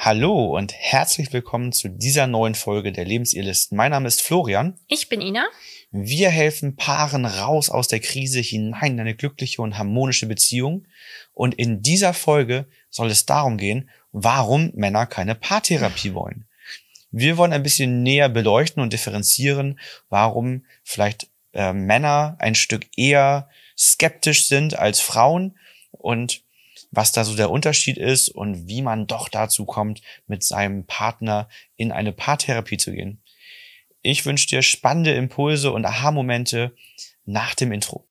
Hallo und herzlich willkommen zu dieser neuen Folge der Lebensirrlisten. Mein Name ist Florian. Ich bin Ina. Wir helfen Paaren raus aus der Krise hinein in eine glückliche und harmonische Beziehung. Und in dieser Folge soll es darum gehen, warum Männer keine Paartherapie wollen. Wir wollen ein bisschen näher beleuchten und differenzieren, warum vielleicht äh, Männer ein Stück eher skeptisch sind als Frauen und was da so der Unterschied ist und wie man doch dazu kommt, mit seinem Partner in eine Paartherapie zu gehen. Ich wünsche dir spannende Impulse und Aha-Momente nach dem Intro.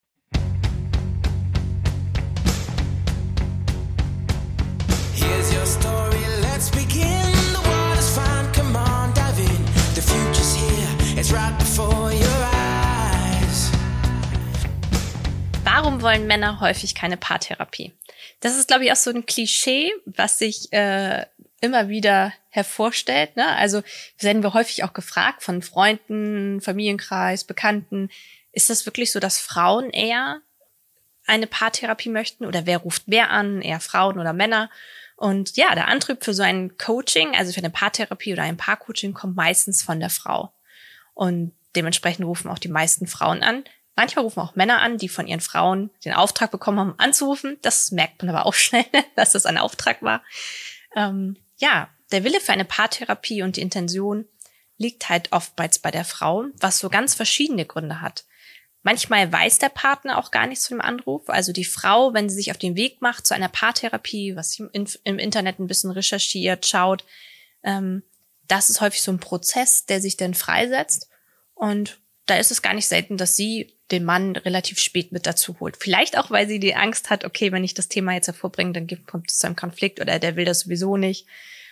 Warum wollen Männer häufig keine Paartherapie? Das ist, glaube ich, auch so ein Klischee, was sich äh, immer wieder hervorstellt. Ne? Also werden wir häufig auch gefragt von Freunden, Familienkreis, Bekannten. Ist das wirklich so, dass Frauen eher eine Paartherapie möchten? Oder wer ruft mehr an? Eher Frauen oder Männer? Und ja, der Antrieb für so ein Coaching, also für eine Paartherapie oder ein Paarcoaching, kommt meistens von der Frau. Und dementsprechend rufen auch die meisten Frauen an. Manchmal rufen auch Männer an, die von ihren Frauen den Auftrag bekommen haben, anzurufen. Das merkt man aber auch schnell, dass das ein Auftrag war. Ähm, ja, der Wille für eine Paartherapie und die Intention liegt halt oftmals bei der Frau, was so ganz verschiedene Gründe hat. Manchmal weiß der Partner auch gar nichts von dem Anruf. Also die Frau, wenn sie sich auf den Weg macht zu einer Paartherapie, was sie im, Internet ein bisschen recherchiert, schaut, ähm, das ist häufig so ein Prozess, der sich dann freisetzt. Und da ist es gar nicht selten, dass sie den Mann relativ spät mit dazu holt. Vielleicht auch, weil sie die Angst hat, okay, wenn ich das Thema jetzt hervorbringe, dann kommt es zu einem Konflikt oder der will das sowieso nicht.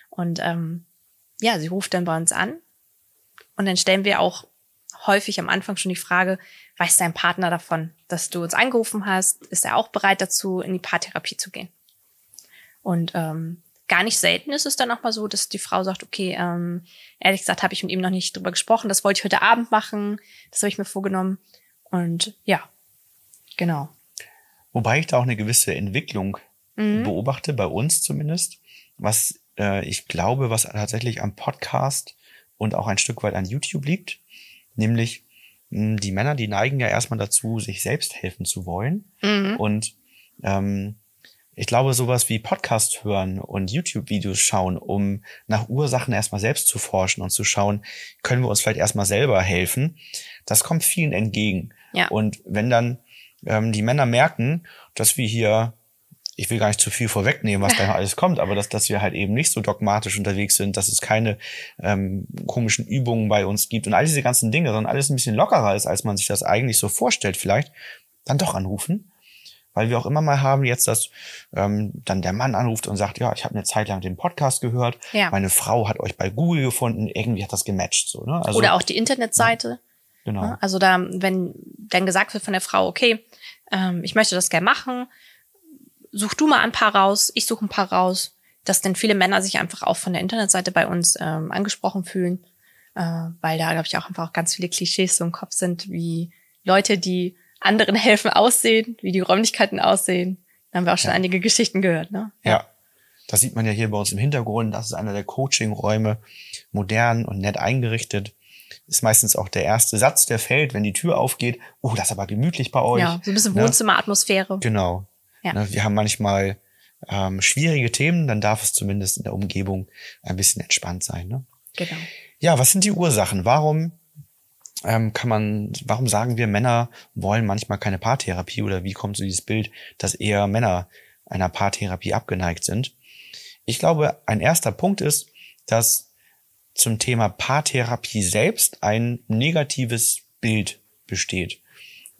Und ähm, ja, sie ruft dann bei uns an und dann stellen wir auch häufig am Anfang schon die Frage, weiß dein Partner davon, dass du uns angerufen hast? Ist er auch bereit dazu, in die Paartherapie zu gehen? Und ähm, gar nicht selten ist es dann auch mal so, dass die Frau sagt, okay, ähm, ehrlich gesagt habe ich mit ihm noch nicht drüber gesprochen, das wollte ich heute Abend machen, das habe ich mir vorgenommen. Und ja, genau. Wobei ich da auch eine gewisse Entwicklung Mhm. beobachte, bei uns zumindest, was äh, ich glaube, was tatsächlich am Podcast und auch ein Stück weit an YouTube liegt, nämlich mh, die Männer, die neigen ja erstmal dazu, sich selbst helfen zu wollen. Mhm. Und ähm, ich glaube, sowas wie Podcast hören und YouTube-Videos schauen, um nach Ursachen erstmal selbst zu forschen und zu schauen, können wir uns vielleicht erstmal selber helfen, das kommt vielen entgegen. Ja. Und wenn dann ähm, die Männer merken, dass wir hier, ich will gar nicht zu viel vorwegnehmen, was da alles kommt, aber dass, dass wir halt eben nicht so dogmatisch unterwegs sind, dass es keine ähm, komischen Übungen bei uns gibt und all diese ganzen Dinge, sondern alles ein bisschen lockerer ist, als man sich das eigentlich so vorstellt, vielleicht, dann doch anrufen. Weil wir auch immer mal haben jetzt, dass ähm, dann der Mann anruft und sagt, ja, ich habe eine Zeit lang den Podcast gehört, Ja. meine Frau hat euch bei Google gefunden, irgendwie hat das gematcht. So, ne? also, Oder auch die Internetseite. genau. Ne? Also da, wenn dann gesagt wird von der Frau, okay, ähm, ich möchte das gerne machen, such du mal ein paar raus, ich suche ein paar raus, dass dann viele Männer sich einfach auch von der Internetseite bei uns ähm, angesprochen fühlen, äh, weil da, glaube ich, auch einfach auch ganz viele Klischees so im Kopf sind, wie Leute, die anderen helfen, aussehen, wie die Räumlichkeiten aussehen. Da haben wir auch schon Ja. einige Geschichten gehört, ne? Ja. Das sieht man ja hier bei uns im Hintergrund. Das ist einer der Coaching-Räume, modern und nett eingerichtet. Ist meistens auch der erste Satz, der fällt, wenn die Tür aufgeht. Oh, das ist aber gemütlich bei euch. Ja, so ein bisschen Ne? Wohnzimmeratmosphäre. Genau. Ja. Ne, wir haben manchmal ähm, schwierige Themen, dann darf es zumindest in der Umgebung ein bisschen entspannt sein. Ne? Genau. Ja, was sind die Ursachen? Warum ähm, kann man, warum sagen wir, Männer wollen manchmal keine Paartherapie oder wie kommt so dieses Bild, dass eher Männer einer Paartherapie abgeneigt sind? Ich glaube, ein erster Punkt ist, dass zum Thema Paartherapie selbst ein negatives Bild besteht.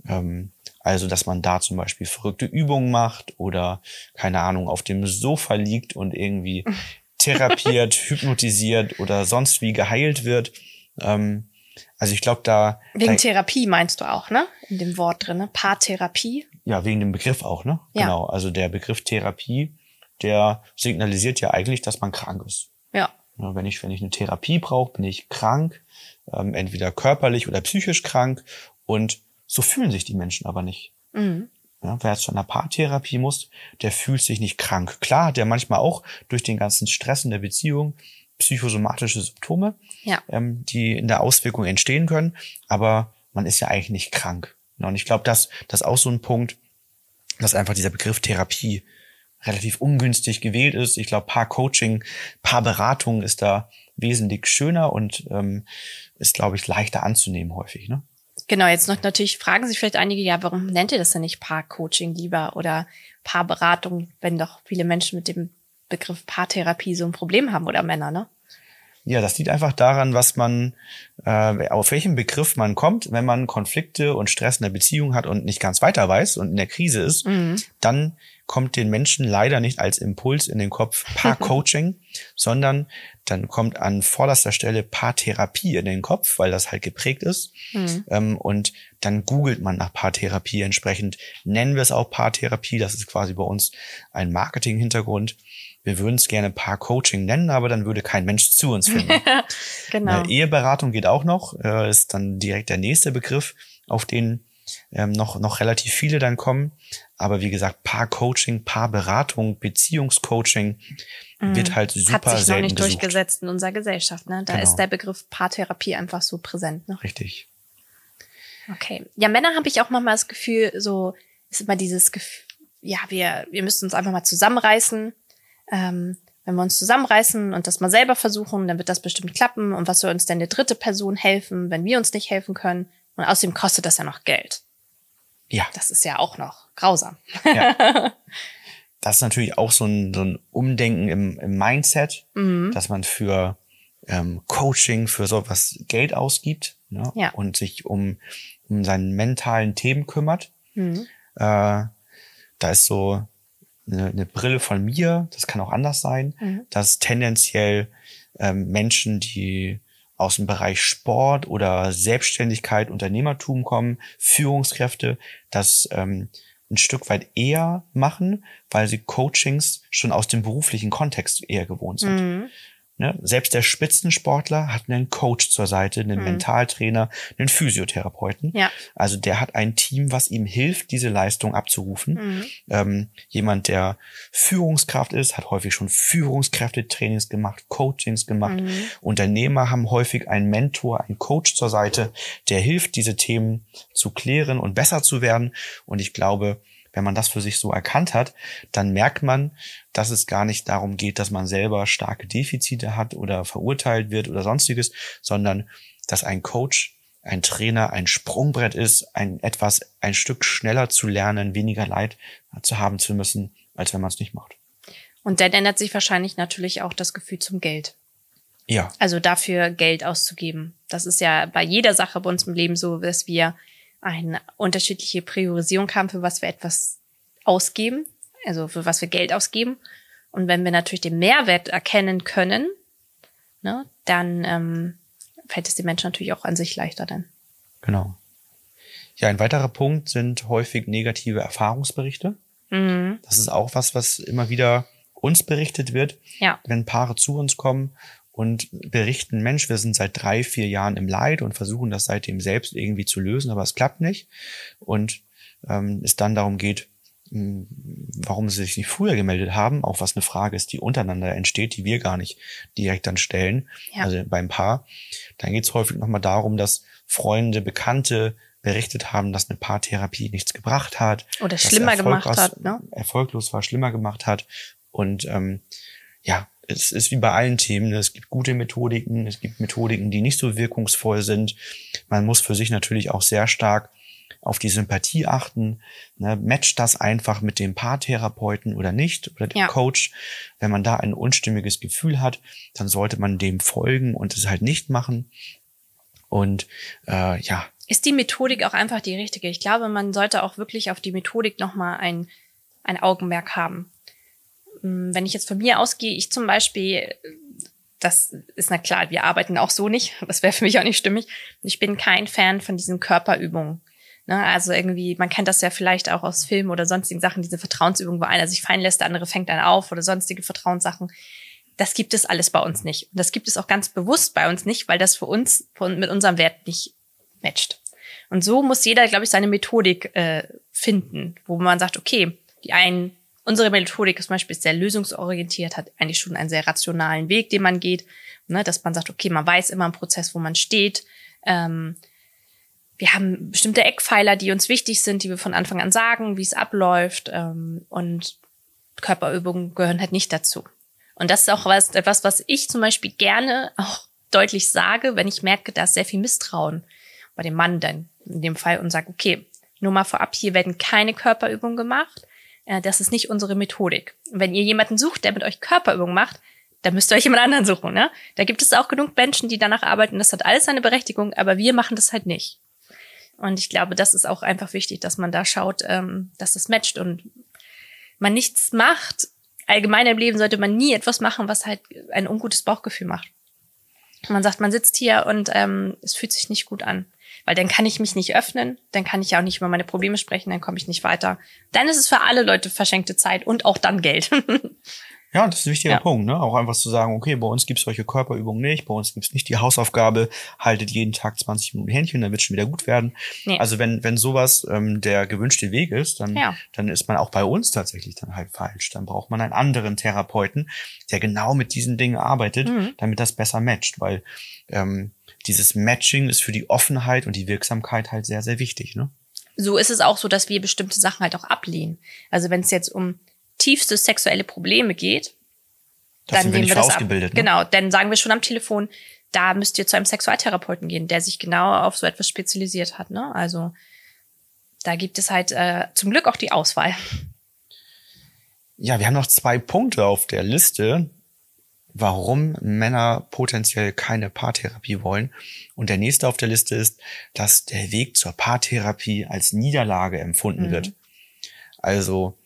Ähm, also, dass man da zum Beispiel verrückte Übungen macht oder, keine Ahnung, auf dem Sofa liegt und irgendwie therapiert, hypnotisiert oder sonst wie geheilt wird. Ähm, also ich glaube, da, Wegen da Therapie meinst du auch, ne? In dem Wort drin, ne? Paartherapie. ja, wegen dem Begriff auch, ne? Ja. Genau. Also der Begriff Therapie, der signalisiert ja eigentlich, dass man krank ist. Ja. Ja, Wenn ich, wenn ich eine Therapie brauche, bin ich krank, ähm, entweder körperlich oder psychisch krank und so fühlen sich die Menschen aber nicht. Mhm. Ja, wer jetzt zu einer Paartherapie muss, der fühlt sich nicht krank. Klar, der manchmal auch durch den ganzen Stress in der Beziehung psychosomatische Symptome, Ja. ähm, die in der Auswirkung entstehen können, aber man ist ja eigentlich nicht krank. Ja, Und ich glaube, das, das ist auch so ein Punkt, dass einfach dieser Begriff Therapie relativ ungünstig gewählt ist. Ich glaube, Paar-Coaching, Paarberatung ist da wesentlich schöner und ähm, ist, glaube ich, leichter anzunehmen häufig. Ne? Genau, jetzt noch natürlich fragen sich vielleicht einige, ja, warum nennt ihr das denn nicht Paarcoaching lieber oder Paarberatung, wenn doch viele Menschen mit dem Begriff Paartherapie so ein Problem haben oder Männer, ne? Ja, das liegt einfach daran, was man, äh, auf welchen Begriff man kommt, wenn man Konflikte und Stress in der Beziehung hat und nicht ganz weiter weiß und in der Krise ist, dann kommt den Menschen leider nicht als Impuls in den Kopf Paarcoaching, sondern dann kommt an vorderster Stelle Paartherapie in den Kopf, weil das halt geprägt ist. Ähm, und dann googelt man nach Paartherapie entsprechend. Nennen wir es auch Paartherapie, das ist quasi bei uns ein Marketing-Hintergrund. Wir würden es gerne Paar-Coaching nennen, aber dann würde kein Mensch zu uns finden. Genau. Eine Eheberatung geht auch noch, äh, ist dann direkt der nächste Begriff, auf den ähm, noch, noch relativ viele dann kommen. Aber wie gesagt, Paar-Coaching, Paarberatung, Beziehungscoaching wird halt super. Hat sich noch nicht gesucht. durchgesetzt in unserer Gesellschaft, ne? Da Genau. ist der Begriff Paartherapie einfach so präsent, ne? Richtig. Okay. Ja, Männer habe ich auch manchmal das Gefühl, so ist immer dieses Gefühl, ja, wir, wir müssen uns einfach mal zusammenreißen. Ähm, wenn wir uns zusammenreißen und das mal selber versuchen, dann wird das bestimmt klappen. Und was soll uns denn eine dritte Person helfen, wenn wir uns nicht helfen können? Und außerdem kostet das ja noch Geld. Ja, Das ist ja auch noch grausam. das ist natürlich auch so ein, so ein Umdenken im, im Mindset, Mhm. dass man für ähm, Coaching, für sowas Geld ausgibt ne? Ja. und sich um, um seinen mentalen Themen kümmert. Mhm. Äh, da ist so eine, eine Brille von mir, das kann auch anders sein, Mhm. dass tendenziell ähm, Menschen, die aus dem Bereich Sport oder Selbstständigkeit, Unternehmertum kommen, Führungskräfte, das ähm, ein Stück weit eher machen, weil sie Coachings schon aus dem beruflichen Kontext eher gewohnt sind. Mhm. Ne? Selbst der Spitzensportler hat einen Coach zur Seite, einen Mentaltrainer, einen Physiotherapeuten. Ja. Also der hat ein Team, was ihm hilft, diese Leistung abzurufen. Mhm. Ähm, jemand, der Führungskraft ist, hat häufig schon Führungskräftetrainings gemacht, Coachings gemacht. Mhm. Unternehmer haben häufig einen Mentor, einen Coach zur Seite, der hilft, diese Themen zu klären und besser zu werden. Und ich glaube, wenn man das für sich so erkannt hat, dann merkt man, dass es gar nicht darum geht, dass man selber starke Defizite hat oder verurteilt wird oder sonstiges, sondern dass ein Coach, ein Trainer ein Sprungbrett ist, ein etwas ein Stück schneller zu lernen, weniger Leid zu haben zu müssen, als wenn man es nicht macht. Und dann ändert sich wahrscheinlich natürlich auch das Gefühl zum Geld. Ja, Also dafür Geld auszugeben. Das ist ja bei jeder Sache bei uns im Leben so, dass wir eine unterschiedliche Priorisierung haben, für was wir etwas ausgeben, also für was wir Geld ausgeben. Und wenn wir natürlich den Mehrwert erkennen können, ne, dann ähm, fällt es den Menschen natürlich auch an sich leichter dann. genau. Ja, ein weiterer Punkt sind häufig negative Erfahrungsberichte. Mhm. Das ist auch was, was immer wieder uns berichtet wird, Ja. wenn Paare zu uns kommen und berichten, Mensch, wir sind seit drei, vier Jahren im Leid und versuchen das seitdem selbst irgendwie zu lösen, aber es klappt nicht. Und ähm, es dann darum geht, mh, warum sie sich nicht früher gemeldet haben, auch was eine Frage ist, die untereinander entsteht, die wir gar nicht direkt dann stellen, Ja. also beim Paar. Dann geht es häufig nochmal darum, dass Freunde, Bekannte berichtet haben, dass eine Paartherapie nichts gebracht hat. Oder schlimmer gemacht hat, ne? Erfolglos war, schlimmer gemacht hat. Und ähm, ja, es ist wie bei allen Themen. Es gibt gute Methodiken, es gibt Methodiken, die nicht so wirkungsvoll sind. Man muss für sich natürlich auch sehr stark auf die Sympathie achten. Ne? Matcht das einfach mit dem Paartherapeuten oder nicht oder dem Ja. Coach? Wenn man da ein unstimmiges Gefühl hat, dann sollte man dem folgen und es halt nicht machen. Und äh, ja, Ist die Methodik auch einfach die richtige? Ich glaube, man sollte auch wirklich auf die Methodik nochmal ein, ein Augenmerk haben. Mm, Wenn ich jetzt von mir ausgehe, ich zum Beispiel, das ist na klar, wir arbeiten auch so nicht, das wäre für mich auch nicht stimmig. Ich bin kein Fan von diesen Körperübungen. Ne, also irgendwie, man kennt das ja vielleicht auch aus Filmen oder sonstigen Sachen, diese Vertrauensübungen, wo einer sich fallen lässt, der andere fängt einen auf oder sonstige Vertrauenssachen. Das gibt es alles bei uns nicht. Und das gibt es auch ganz bewusst bei uns nicht, weil das für uns von, mit unserem Wert nicht matcht. Und so muss jeder, glaube ich, seine Methodik äh, finden, wo man sagt, okay, die einen, unsere Methodik ist zum Beispiel sehr lösungsorientiert, hat eigentlich schon einen sehr rationalen Weg, den man geht, ne, dass man sagt, okay, man weiß immer im Prozess, wo man steht. Ähm, wir haben bestimmte Eckpfeiler, die uns wichtig sind, die wir von Anfang an sagen, wie es abläuft. Ähm, und Körperübungen gehören halt nicht dazu. Und das ist auch was, etwas, was ich zum Beispiel gerne auch deutlich sage, wenn ich merke, da ist sehr viel Misstrauen bei dem Mann dann in dem Fall und sage, okay, nur mal vorab, hier werden keine Körperübungen gemacht. Äh, das ist nicht unsere Methodik. Wenn ihr jemanden sucht, der mit euch Körperübungen macht, dann müsst ihr euch jemand anderen suchen. Ne? Da gibt es auch genug Menschen, die danach arbeiten. Das hat alles seine Berechtigung, aber wir machen das halt nicht. Und ich glaube, das ist auch einfach wichtig, dass man da schaut, ähm, dass das matcht und man nichts macht. Allgemein im Leben sollte man nie etwas machen, was halt ein ungutes Bauchgefühl macht. Man sagt, man sitzt hier und ähm, es fühlt sich nicht gut an. Weil dann kann ich mich nicht öffnen, dann kann ich ja auch nicht über meine Probleme sprechen, dann komme ich nicht weiter. Dann ist es für alle Leute verschenkte Zeit und auch dann Geld. Ja, das ist ein wichtiger Ja. Punkt, ne? Auch einfach zu sagen, okay, bei uns gibt's solche Körperübungen nicht, bei uns gibt's nicht die Hausaufgabe, haltet jeden Tag 20 Minuten Händchen, dann wird schon wieder gut werden. Nee. Also wenn, wenn sowas ähm, der gewünschte Weg ist, dann, Ja. dann ist man auch bei uns tatsächlich dann halt falsch. Dann braucht man einen anderen Therapeuten, der genau mit diesen Dingen arbeitet, Mhm. damit das besser matcht, weil ähm, dieses Matching ist für die Offenheit und die Wirksamkeit halt sehr, sehr wichtig, ne? so ist es auch so, dass wir bestimmte Sachen halt auch ablehnen. Also wenn es jetzt um tiefste sexuelle Probleme geht, Da sind wir nehmen für das ab. ne? Genau, dann sagen wir schon am Telefon, da müsst ihr zu einem Sexualtherapeuten gehen, der sich genau auf so etwas spezialisiert hat. Ne? Also da gibt es halt äh, zum Glück auch die Auswahl. Ja, wir haben noch zwei Punkte auf der Liste, warum Männer potenziell keine Paartherapie wollen. Und der nächste auf der Liste ist, dass der Weg zur Paartherapie als Niederlage empfunden Mhm. wird. Also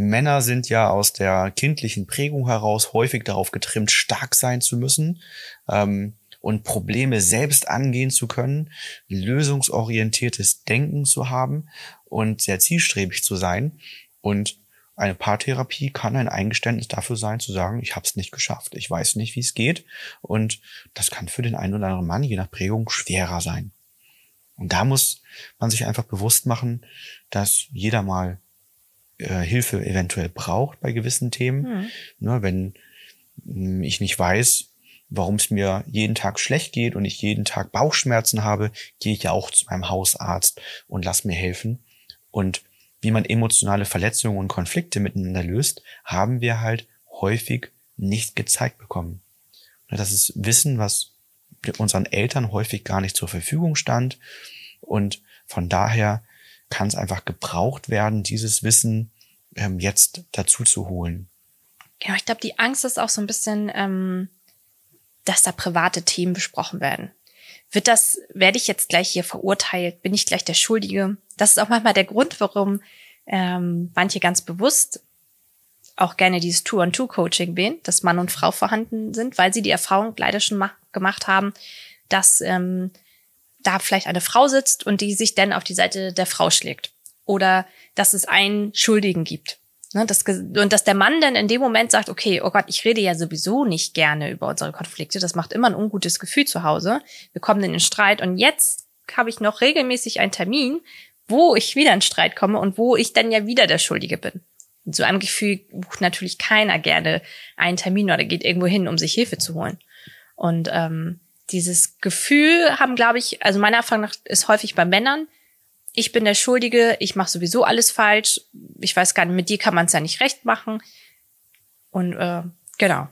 Männer sind ja aus der kindlichen Prägung heraus häufig darauf getrimmt, stark sein zu müssen ähm, und Probleme selbst angehen zu können, lösungsorientiertes Denken zu haben und sehr zielstrebig zu sein. Und eine Paartherapie kann ein Eingeständnis dafür sein, zu sagen, ich habe es nicht geschafft, ich weiß nicht, wie es geht. Und das kann für den einen oder anderen Mann, je nach Prägung, schwerer sein. Und da muss man sich einfach bewusst machen, dass jeder mal äh, Hilfe eventuell braucht bei gewissen Themen. Ne, wenn mh, ich nicht weiß, warum es mir jeden Tag schlecht geht und ich jeden Tag Bauchschmerzen habe, gehe ich ja auch zu meinem Hausarzt und lass mir helfen. Und wie man emotionale Verletzungen und Konflikte miteinander löst, haben wir halt häufig nicht gezeigt bekommen. Ne, Das ist Wissen, was unseren Eltern häufig gar nicht zur Verfügung stand. Und von daher kann es einfach gebraucht werden, dieses Wissen ähm, jetzt dazu zu holen. Genau, ich glaube, die Angst ist auch so ein bisschen, ähm, dass da private Themen besprochen werden. Wird das, werde ich jetzt gleich hier verurteilt? Bin ich gleich der Schuldige? Das ist auch manchmal der Grund, warum ähm, manche ganz bewusst auch gerne dieses Two-on-Two-Coaching wählen, dass Mann und Frau vorhanden sind, weil sie die Erfahrung leider schon ma- gemacht haben, dass ähm, da vielleicht eine Frau sitzt und die sich dann auf die Seite der Frau schlägt. Oder dass es einen Schuldigen gibt. Ne, das, und dass der Mann dann in dem Moment sagt, okay, oh Gott, ich rede ja sowieso nicht gerne über unsere Konflikte. Das macht immer ein ungutes Gefühl zu Hause. Wir kommen in den Streit und jetzt habe ich noch regelmäßig einen Termin, wo ich wieder in Streit komme und wo ich dann ja wieder der Schuldige bin. Mit so einem Gefühl bucht natürlich keiner gerne einen Termin oder geht irgendwo hin, um sich Hilfe zu holen. Und ähm, dieses Gefühl haben, glaube ich, also meiner Erfahrung nach ist häufig bei Männern, ich bin der Schuldige, ich mache sowieso alles falsch, ich weiß gar nicht, mit dir kann man es ja nicht recht machen. Und äh, genau.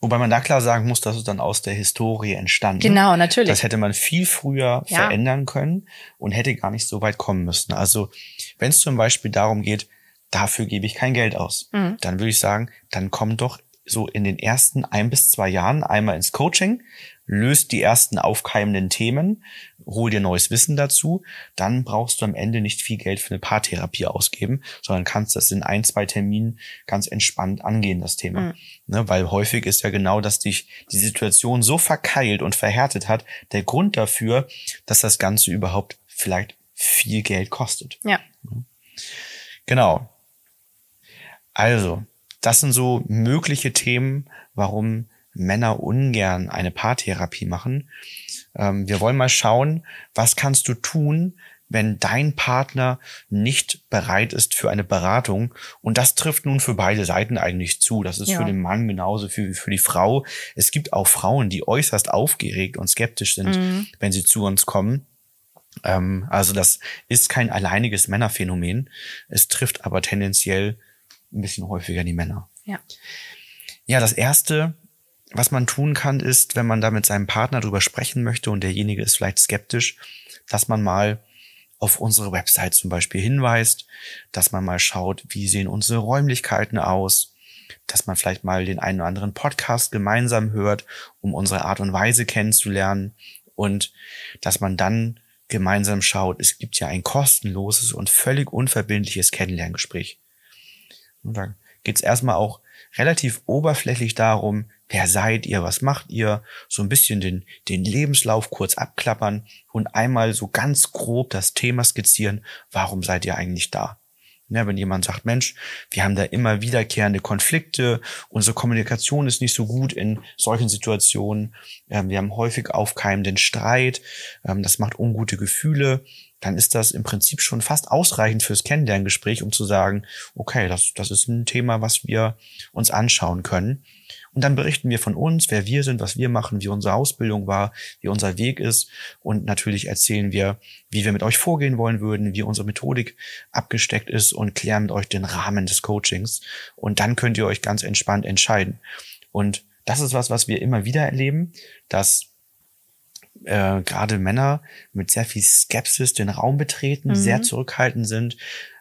Wobei man da klar sagen muss, dass es dann aus der Historie entstanden. Genau, natürlich. Das hätte man viel früher Ja. verändern können und hätte gar nicht so weit kommen müssen. Also wenn es zum Beispiel darum geht, dafür gebe ich kein Geld aus, Mhm. dann würde ich sagen, dann komm doch so in den ersten ein bis zwei Jahren einmal ins Coaching, löst die ersten aufkeimenden Themen, hol dir neues Wissen dazu, dann brauchst du am Ende nicht viel Geld für eine Paartherapie ausgeben, sondern kannst das in ein, zwei Terminen ganz entspannt angehen, das Thema. Mhm. Ne, weil häufig ist ja genau, dass dich die Situation so verkeilt und verhärtet hat, der Grund dafür, dass das Ganze überhaupt vielleicht viel Geld kostet. Ja. Genau. Also, das sind so mögliche Themen, warum Männer ungern eine Paartherapie machen. Ähm, wir wollen mal schauen, was kannst du tun, wenn dein Partner nicht bereit ist für eine Beratung. Und das trifft nun für beide Seiten eigentlich zu. Das ist Ja. für den Mann genauso wie für die Frau. Es gibt auch Frauen, die äußerst aufgeregt und skeptisch sind, Mhm. wenn sie zu uns kommen. Ähm, also das ist kein alleiniges Männerphänomen. Es trifft aber tendenziell ein bisschen häufiger die Männer. Ja. Ja, das erste, was man tun kann, ist, wenn man da mit seinem Partner drüber sprechen möchte und derjenige ist vielleicht skeptisch, dass man mal auf unsere Website zum Beispiel hinweist, dass man mal schaut, wie sehen unsere Räumlichkeiten aus, dass man vielleicht mal den einen oder anderen Podcast gemeinsam hört, um unsere Art und Weise kennenzulernen und dass man dann gemeinsam schaut, es gibt ja ein kostenloses und völlig unverbindliches Kennenlerngespräch. Und da geht es erstmal auch relativ oberflächlich darum, wer seid ihr, was macht ihr, so ein bisschen den, den Lebenslauf kurz abklappern und einmal so ganz grob das Thema skizzieren, warum seid ihr eigentlich da? Ja, wenn jemand sagt, Mensch, wir haben da immer wiederkehrende Konflikte, unsere Kommunikation ist nicht so gut in solchen Situationen, ähm, wir haben häufig aufkeimenden Streit, ähm, das macht ungute Gefühle, dann ist das im Prinzip schon fast ausreichend fürs Kennenlerngespräch, um zu sagen, okay, das, das ist ein Thema, was wir uns anschauen können. Und dann berichten wir von uns, wer wir sind, was wir machen, wie unsere Ausbildung war, wie unser Weg ist. Und natürlich erzählen wir, wie wir mit euch vorgehen wollen würden, wie unsere Methodik abgesteckt ist und klären mit euch den Rahmen des Coachings. Und dann könnt ihr euch ganz entspannt entscheiden. Und das ist was, was wir immer wieder erleben, dass äh, gerade Männer mit sehr viel Skepsis den Raum betreten, sehr zurückhaltend sind,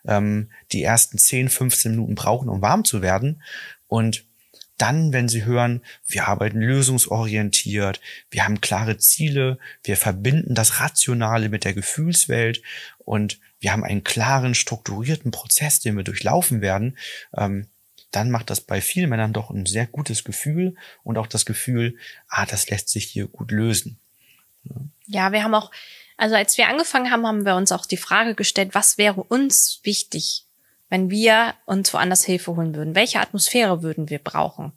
ähm, die ersten 10, 15 Minuten brauchen, um warm zu werden. Und dann, wenn sie hören, wir arbeiten lösungsorientiert, wir haben klare Ziele, wir verbinden das Rationale mit der Gefühlswelt und wir haben einen klaren, strukturierten Prozess, den wir durchlaufen werden, ähm, dann macht das bei vielen Männern doch ein sehr gutes Gefühl und auch das Gefühl, ah, das lässt sich hier gut lösen. Ja, wir haben auch, also als wir angefangen haben, haben wir uns auch die Frage gestellt, was wäre uns wichtig, wenn wir uns woanders Hilfe holen würden? Welche Atmosphäre würden wir brauchen?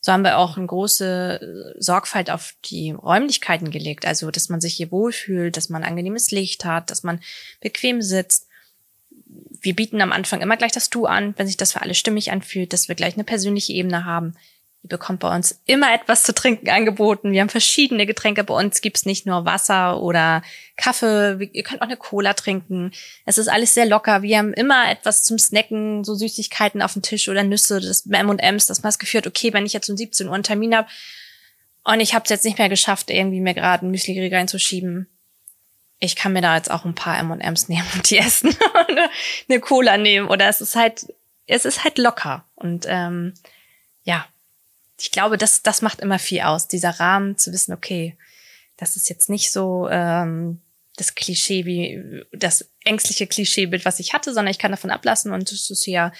So haben wir auch eine große äh, Sorgfalt auf die Räumlichkeiten gelegt. Also, dass man sich hier wohlfühlt, dass man angenehmes Licht hat, dass man bequem sitzt. Wir bieten am Anfang immer gleich das Du an, wenn sich das für alle stimmig anfühlt, dass wir gleich eine persönliche Ebene haben. Ihr bekommt bei uns immer etwas zu trinken angeboten. Wir haben verschiedene Getränke. Bei uns gibt's nicht nur Wasser oder Kaffee. Ihr könnt auch eine Cola trinken. Es ist alles sehr locker. Wir haben immer etwas zum Snacken, so Süßigkeiten auf dem Tisch oder Nüsse, das M&M's, dass man das Gefühl hat, okay, wenn ich jetzt um 17 Uhr einen Termin habe und ich habe es jetzt nicht mehr geschafft, irgendwie mir gerade ein Müsli reinzuschieben, ich kann mir da jetzt auch ein paar M&M's nehmen und die essen oder eine Cola nehmen oder es ist halt, es ist halt locker und ähm, ja, ich glaube, das, das macht immer viel aus, dieser Rahmen zu wissen, okay, das ist jetzt nicht so ähm, das Klischee wie das ängstliche Klischeebild, was ich hatte, sondern ich kann davon ablassen und es ist ja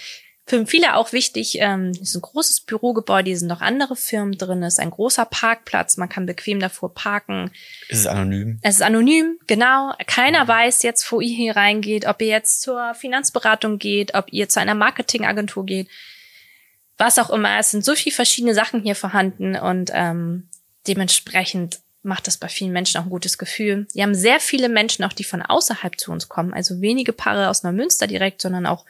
für viele auch wichtig, ähm, es ist ein großes Bürogebäude, hier sind noch andere Firmen drin, es ist ein großer Parkplatz, man kann bequem davor parken. Ist es anonym? Es ist anonym, genau. Keiner weiß jetzt, wo ihr hier reingeht, ob ihr jetzt zur Finanzberatung geht, ob ihr zu einer Marketingagentur geht, was auch immer. Es sind so viele verschiedene Sachen hier vorhanden und ähm, dementsprechend macht das bei vielen Menschen auch ein gutes Gefühl. Wir haben sehr viele Menschen auch, die von außerhalb zu uns kommen. Also wenige Paare aus Neumünster direkt, sondern auch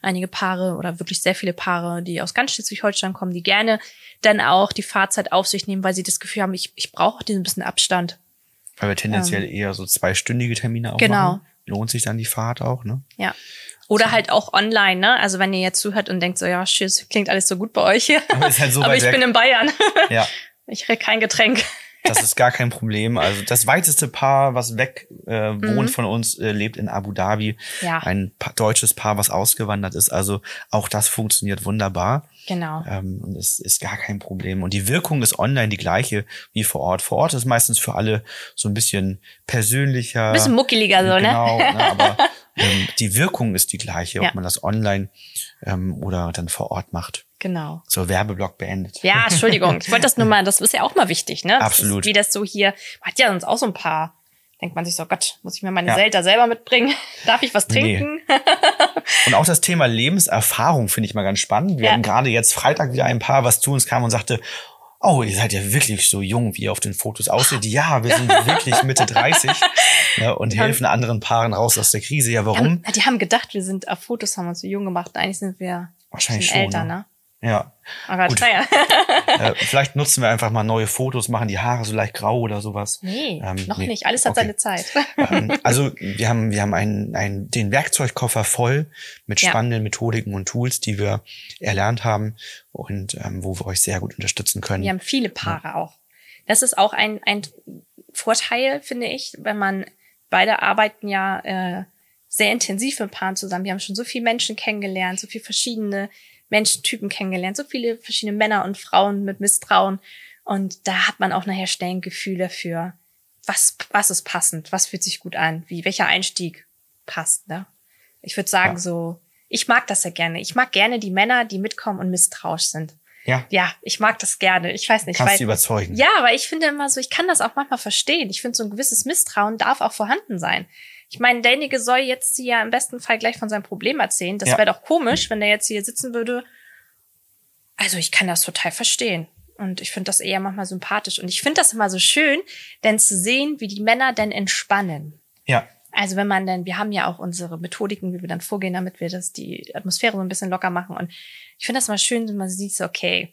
einige Paare oder wirklich sehr viele Paare, die aus ganz Schleswig-Holstein kommen, die gerne dann auch die Fahrzeit auf sich nehmen, weil sie das Gefühl haben, ich, ich brauche auch diesen bisschen Abstand. Weil wir tendenziell eher so zweistündige Termine auch Genau. machen. Lohnt sich dann die Fahrt auch, ne? Ja. Oder halt auch online, ne? Also wenn ihr jetzt zuhört und denkt so, ja, tschüss, klingt alles so gut bei euch hier. Aber halt so Aber ich bin in Bayern. Ja. Ich krieg kein Getränk. Das ist gar kein Problem. Also das weiteste Paar, was weg äh, Mhm. wohnt von uns, äh, lebt in Abu Dhabi. Ja. Ein pa deutsches Paar, was ausgewandert ist. Also auch das funktioniert wunderbar. Genau. Ähm, und es ist gar kein Problem. Und die Wirkung ist online die gleiche wie vor Ort. Vor Ort ist meistens für alle so ein bisschen persönlicher. Ein bisschen muckeliger so, ne? Genau, ne? aber ähm, die Wirkung ist die gleiche, ob Ja. man das online ähm, oder dann vor Ort macht. Genau. So, Werbeblock beendet. Ja, Entschuldigung. Ich wollte das nur mal, das ist ja auch mal wichtig, ne? Das Absolut. Ist, wie das so hier, man hat ja sonst auch so ein paar, denkt man sich so, Gott, muss ich mir meine Ja. Selter selber mitbringen? Darf ich was Nee. trinken? Und auch das Thema Lebenserfahrung finde ich mal ganz spannend. Wir Ja. hatten gerade jetzt Freitag wieder ein Paar, was zu uns kam und sagte, oh, ihr seid ja wirklich so jung, wie ihr auf den Fotos aussieht. Ja, wir sind wirklich Mitte 30 ne, und helfen anderen Paaren raus aus der Krise. Ja, Die warum? haben, die haben gedacht, wir sind auf Fotos, haben uns so jung gemacht. Eigentlich sind wir Wahrscheinlich schon, älter, ne? Ja. Aber Gut. naja. Äh, vielleicht nutzen wir einfach mal neue Fotos, machen die Haare so leicht grau oder sowas. Nee, Ähm, noch nee. nicht. Alles hat Okay. seine Zeit. ähm, also wir haben, wir haben einen, einen, den Werkzeugkoffer voll mit Ja. spannenden Methodiken und Tools, die wir erlernt haben und ähm, wo wir euch sehr gut unterstützen können. Wir haben viele Paare auch. Das ist auch ein, ein Vorteil, finde ich, wenn man beide arbeiten ja äh, sehr intensiv mit Paaren zusammen. Wir haben schon so viele Menschen kennengelernt, so viele verschiedene Menschentypen kennengelernt, so viele verschiedene Männer und Frauen mit Misstrauen. Und da hat man auch nachher schnell ein Gefühl dafür, was, was ist passend, was fühlt sich gut an, wie, welcher Einstieg passt, ne? Ich würde sagen, Ja. so, ich mag das ja gerne. Ich mag gerne die Männer, die mitkommen und misstrauisch sind. ja, Ja, ich mag das gerne. Ich weiß nicht. kannst weil, du überzeugen. ja, aber ich finde immer so, ich kann das auch manchmal verstehen. Ich finde, so ein gewisses Misstrauen darf auch vorhanden sein. Ich meine, derjenige soll jetzt hier im besten Fall gleich von seinem Problem erzählen. Das Ja. wäre doch komisch, wenn der jetzt hier sitzen würde. Also ich kann das total verstehen. Und ich finde das eher manchmal sympathisch. Und ich finde das immer so schön, denn zu sehen, wie die Männer denn entspannen. Ja, Also wenn man dann, wir haben ja auch unsere Methodiken, wie wir dann vorgehen, damit wir das die Atmosphäre so ein bisschen locker machen. Und ich finde das mal schön, wenn man sieht, so, okay,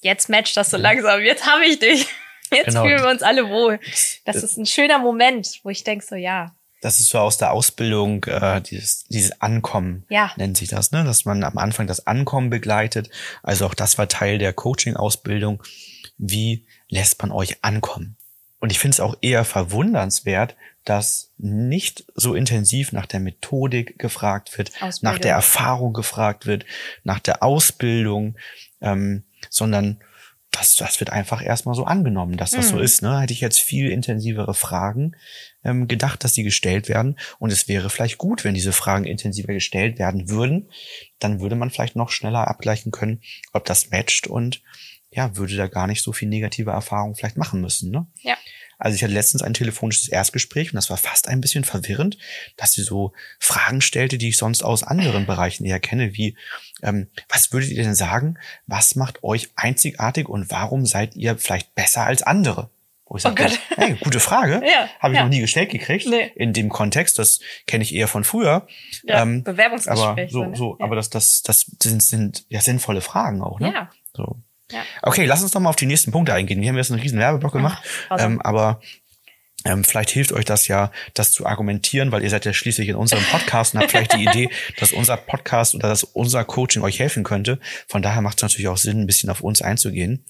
jetzt matcht das so langsam, jetzt habe ich dich. Jetzt Genau. fühlen wir uns alle wohl. Das ist ein schöner Moment, wo ich denke so, ja, das ist so aus der Ausbildung, äh, dieses, dieses Ankommen Ja. nennt sich das, ne? dass man am Anfang das Ankommen begleitet. Also auch das war Teil der Coaching-Ausbildung. Wie lässt man euch ankommen? Und ich finde es auch eher verwundernswert, dass nicht so intensiv nach der Methodik gefragt wird, Ausbildung. nach der Erfahrung gefragt wird, nach der Ausbildung, ähm, sondern das, das wird einfach erstmal so angenommen, dass das so Mhm. ist. Ne? Hätte ich jetzt viel intensivere Fragen ähm, gedacht, dass die gestellt werden. Und es wäre vielleicht gut, wenn diese Fragen intensiver gestellt werden würden. Dann würde man vielleicht noch schneller abgleichen können, ob das matcht und ja, würde da gar nicht so viel negative Erfahrungen vielleicht machen müssen. Ne? Ja. Also ich hatte letztens ein telefonisches Erstgespräch und das war fast ein bisschen verwirrend, dass sie so Fragen stellte, die ich sonst aus anderen Bereichen eher kenne, wie ähm, was würdet ihr denn sagen, was macht euch einzigartig und warum seid ihr vielleicht besser als andere? Wo ich Oh sagte, Gott. hey, gute Frage, Ja, habe ich ja. noch nie gestellt gekriegt Nee. in dem Kontext. Das kenne ich eher von früher. ja Ähm, Bewerbungsgespräch. aber so, ne? so, ja. aber das, das, das sind, sind ja sinnvolle Fragen auch, ne? Ja. So. Ja. Okay, lass uns doch mal auf die nächsten Punkte eingehen. Wir haben jetzt einen riesen Werbeblock gemacht, grausam. ähm, aber ähm, vielleicht hilft euch das ja, das zu argumentieren, weil ihr seid ja schließlich in unserem Podcast und habt vielleicht die Idee, dass unser Podcast oder dass unser Coaching euch helfen könnte. Von daher macht es natürlich auch Sinn, ein bisschen auf uns einzugehen.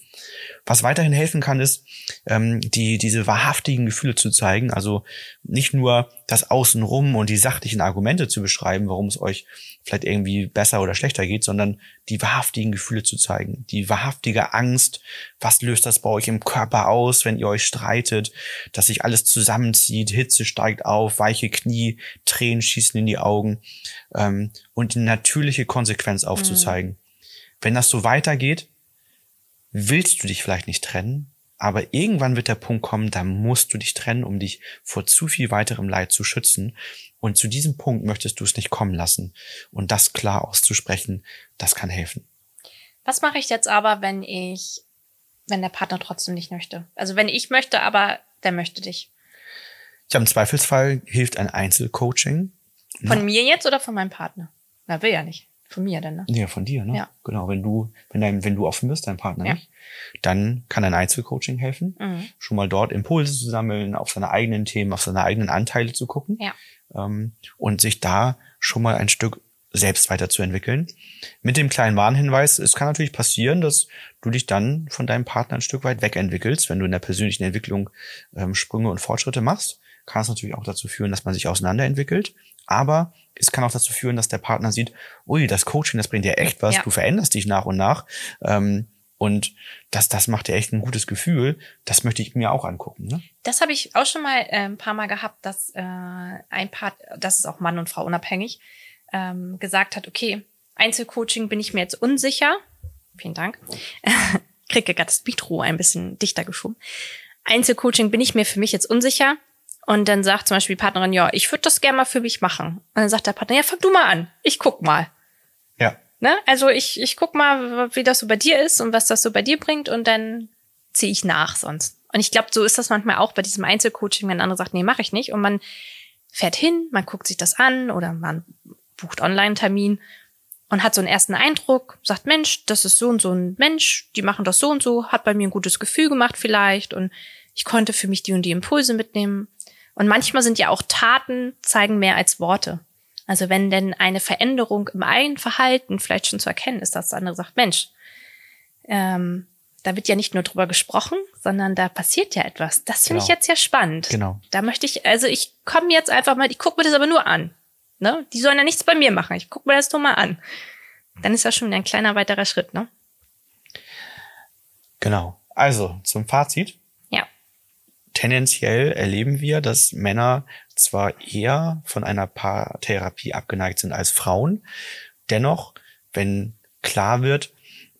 Was weiterhin helfen kann, ist, ähm, die, diese wahrhaftigen Gefühle zu zeigen. Also nicht nur das Außenrum und die sachlichen Argumente zu beschreiben, warum es euch vielleicht irgendwie besser oder schlechter geht, sondern die wahrhaftigen Gefühle zu zeigen. Die wahrhaftige Angst. Was löst das bei euch im Körper aus, wenn ihr euch streitet? Dass sich alles zusammenzieht, Hitze steigt auf, weiche Knie, Tränen schießen in die Augen. Ähm, und die natürliche Konsequenz aufzuzeigen. Wenn das so weitergeht, willst du dich vielleicht nicht trennen, aber irgendwann wird der Punkt kommen, da musst du dich trennen, um dich vor zu viel weiterem Leid zu schützen. Und zu diesem Punkt möchtest du es nicht kommen lassen. Und das klar auszusprechen, das kann helfen. Was mache ich jetzt aber, wenn ich, wenn der Partner trotzdem nicht möchte? Also wenn ich möchte, aber der möchte dich. Ja, im Zweifelsfall hilft ein Einzelcoaching. Von mir jetzt oder von meinem Partner? Na, will ja nicht. Von mir denn, ne? Ja, von dir, ne? Ja. Genau, wenn du, wenn dein, wenn du offen bist, dein Partner Ja. nicht, dann kann ein Einzelcoaching helfen. Mhm. Schon mal dort Impulse zu sammeln, auf seine eigenen Themen, auf seine eigenen Anteile zu gucken. Ja. ähm, und sich da schon mal ein Stück selbst weiterzuentwickeln. Mit dem kleinen Warnhinweis, es kann natürlich passieren, dass du dich dann von deinem Partner ein Stück weit wegentwickelst, wenn du in der persönlichen Entwicklung ähm, Sprünge und Fortschritte machst. Kann es natürlich auch dazu führen, dass man sich auseinanderentwickelt. Aber es kann auch dazu führen, dass der Partner sieht, ui, das Coaching, das bringt dir echt was, Ja. du veränderst dich nach und nach. Ähm, und das, das macht dir echt ein gutes Gefühl. Das möchte ich mir auch angucken. Ne? Das habe ich auch schon mal äh, ein paar Mal gehabt, dass äh, ein Part, das ist auch Mann und Frau unabhängig, ähm, gesagt hat, okay, Einzelcoaching bin ich mir jetzt unsicher. Vielen Dank. Kriege gerade das Mikro ein bisschen dichter geschoben. Einzelcoaching bin ich mir für mich jetzt unsicher. Und dann sagt zum Beispiel die Partnerin, ja, ich würde das gerne mal für mich machen. Und dann sagt der Partner, ja, fang du mal an. Ich guck mal. Ja. Ne? Also ich, ich guck mal, wie das so bei dir ist und was das so bei dir bringt und dann ziehe ich nach sonst. Und ich glaube, so ist das manchmal auch bei diesem Einzelcoaching, wenn ein anderer sagt, nee, mache ich nicht. Und man fährt hin, man guckt sich das an oder man bucht Online-Termin und hat so einen ersten Eindruck, sagt, Mensch, das ist so und so ein Mensch, die machen das so und so, hat bei mir ein gutes Gefühl gemacht vielleicht und ich konnte für mich die und die Impulse mitnehmen. Und manchmal sind ja auch Taten zeigen mehr als Worte. Also wenn denn eine Veränderung im eigenen Verhalten vielleicht schon zu erkennen ist, dass der andere sagt, Mensch, ähm, da wird ja nicht nur drüber gesprochen, sondern da passiert ja etwas. Das finde Genau. ich jetzt ja spannend. Genau. Da möchte ich, also ich komme jetzt einfach mal, ich gucke mir das aber nur an. Ne? Die sollen ja nichts bei mir machen. Ich gucke mir das nur mal an. Dann ist das schon wieder ein kleiner weiterer Schritt, ne? Genau. Also zum Fazit. Tendenziell erleben wir, dass Männer zwar eher von einer Paartherapie abgeneigt sind als Frauen. Dennoch, wenn klar wird,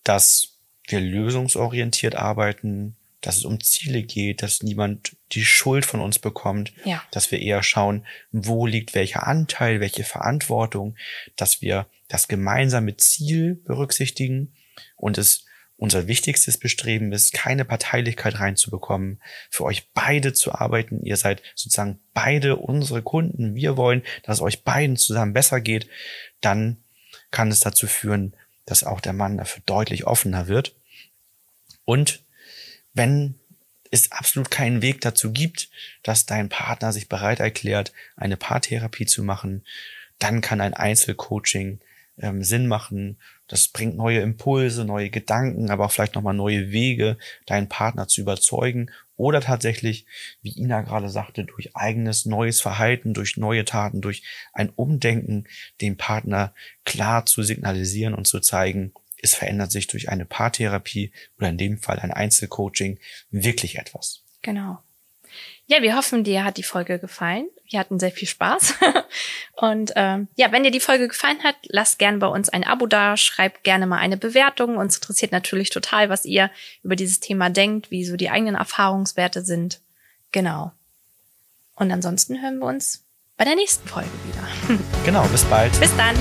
dass wir lösungsorientiert arbeiten, dass es um Ziele geht, dass niemand die Schuld von uns bekommt, Ja. dass wir eher schauen, wo liegt welcher Anteil, welche Verantwortung, dass wir das gemeinsame Ziel berücksichtigen und es unser wichtigstes Bestreben ist, keine Parteilichkeit reinzubekommen, für euch beide zu arbeiten. Ihr seid sozusagen beide unsere Kunden. Wir wollen, dass es euch beiden zusammen besser geht. Dann kann es dazu führen, dass auch der Mann dafür deutlich offener wird. Und wenn es absolut keinen Weg dazu gibt, dass dein Partner sich bereit erklärt, eine Paartherapie zu machen, dann kann ein Einzelcoaching ähm, Sinn machen. Das bringt neue Impulse, neue Gedanken, aber auch vielleicht nochmal neue Wege, deinen Partner zu überzeugen oder tatsächlich, wie Ina gerade sagte, durch eigenes neues Verhalten, durch neue Taten, durch ein Umdenken, dem Partner klar zu signalisieren und zu zeigen, es verändert sich durch eine Paartherapie oder in dem Fall ein Einzelcoaching wirklich etwas. Genau. Ja, wir hoffen, dir hat die Folge gefallen. Wir hatten sehr viel Spaß. Und ähm, ja, wenn dir die Folge gefallen hat, lasst gerne bei uns ein Abo da, schreibt gerne mal eine Bewertung. Uns interessiert natürlich total, was ihr über dieses Thema denkt, wie so die eigenen Erfahrungswerte sind. Genau. Und ansonsten hören wir uns bei der nächsten Folge wieder. Genau, bis bald. Bis dann.